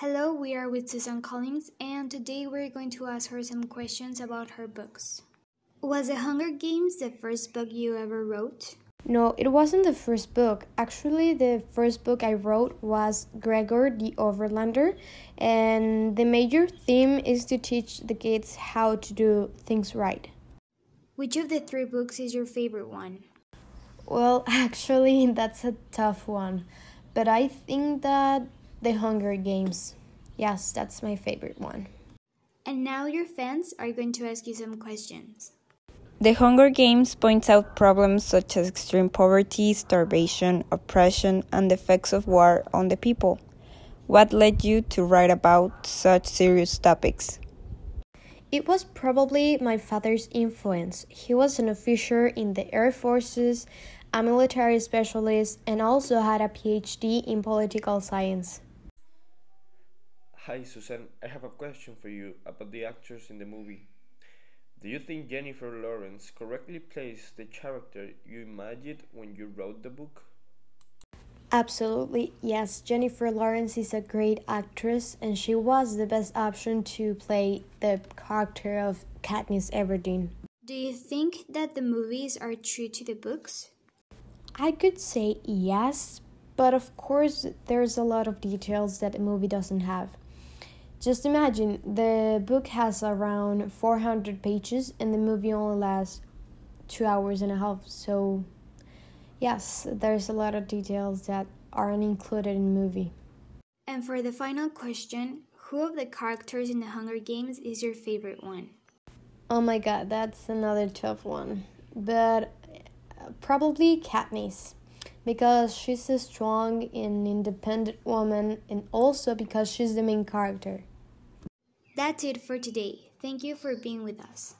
Hello, we are with Susan Collins, and today we're going to ask her some questions about her books. Was The Hunger Games the first book you ever wrote? No, it wasn't the first book. Actually, the first book I wrote was Gregor the Overlander, and the major theme is to teach the kids how to do things right. Which of the three books is your favorite one? Well, actually, that's a tough one, but I think that The Hunger Games. Yes, that's my favorite one. And now your fans are going to ask you some questions. The Hunger Games points out problems such as extreme poverty, starvation, oppression, and the effects of war on the people. What led you to write about such serious topics? It was probably my father's influence. He was an officer in the Air Forces, a military specialist, and also had a PhD in political science. Hi, Susan. I have a question for you about the actors in the movie. Do you think Jennifer Lawrence correctly plays the character you imagined when you wrote the book? Absolutely, yes. Jennifer Lawrence is a great actress, and she was the best option to play the character of Katniss Everdeen. Do you think that the movies are true to the books? I could say yes, but of course, there's a lot of details that the movie doesn't have. Just imagine the book has around 400 pages, and the movie only lasts two hours and a half, so yes, there's a lot of details that aren't included in the movie. And for the final question, who of the characters in the Hunger Games is your favorite one? Oh my god, that's another tough one. But uh, probably Katniss. Because she's a strong and independent woman, and also because she's the main character. That's it for today. Thank you for being with us.